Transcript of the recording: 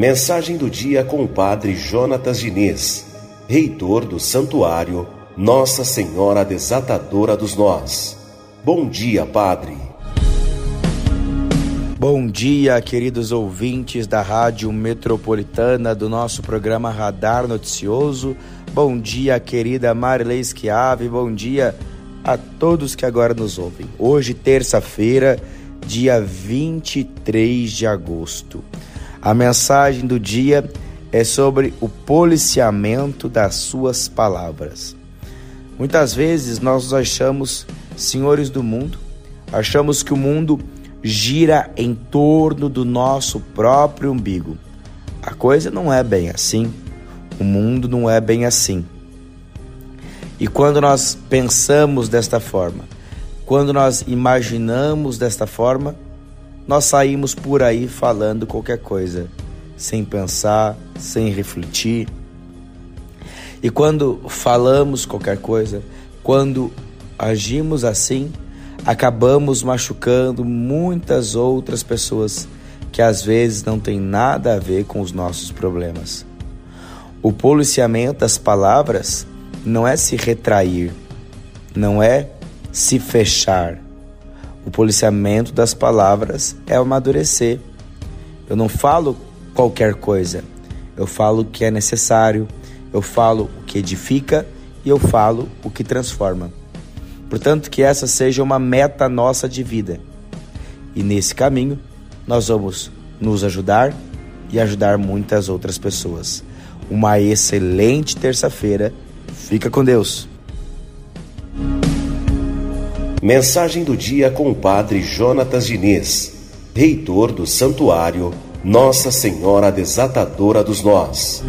Mensagem do dia com o Padre Jonatas Diniz, reitor do Santuário Nossa Senhora Desatadora dos Nós. Bom dia, Padre. Bom dia, queridos ouvintes da Rádio Metropolitana do nosso programa Radar Noticioso. Bom dia, querida Marilei Schiave. Bom dia a todos que agora nos ouvem. Hoje, terça-feira, dia 23 de agosto. A mensagem do dia é sobre o policiamento das suas palavras. Muitas vezes nós nos achamos senhores do mundo, achamos que o mundo gira em torno do nosso próprio umbigo. A coisa não é bem assim. O mundo não é bem assim. E quando nós pensamos desta forma, quando nós imaginamos desta forma, nós saímos por aí falando qualquer coisa, sem pensar, sem refletir. E quando falamos qualquer coisa, quando agimos assim, acabamos machucando muitas outras pessoas que às vezes não tem nada a ver com os nossos problemas. O policiamento das palavras não é se retrair, não é se fechar o policiamento das palavras é amadurecer. Eu não falo qualquer coisa. Eu falo o que é necessário, eu falo o que edifica e eu falo o que transforma. Portanto, que essa seja uma meta nossa de vida. E nesse caminho, nós vamos nos ajudar e ajudar muitas outras pessoas. Uma excelente terça-feira. Fica com Deus. Mensagem do dia com o Padre Jonatas Diniz, reitor do Santuário Nossa Senhora Desatadora dos Nós.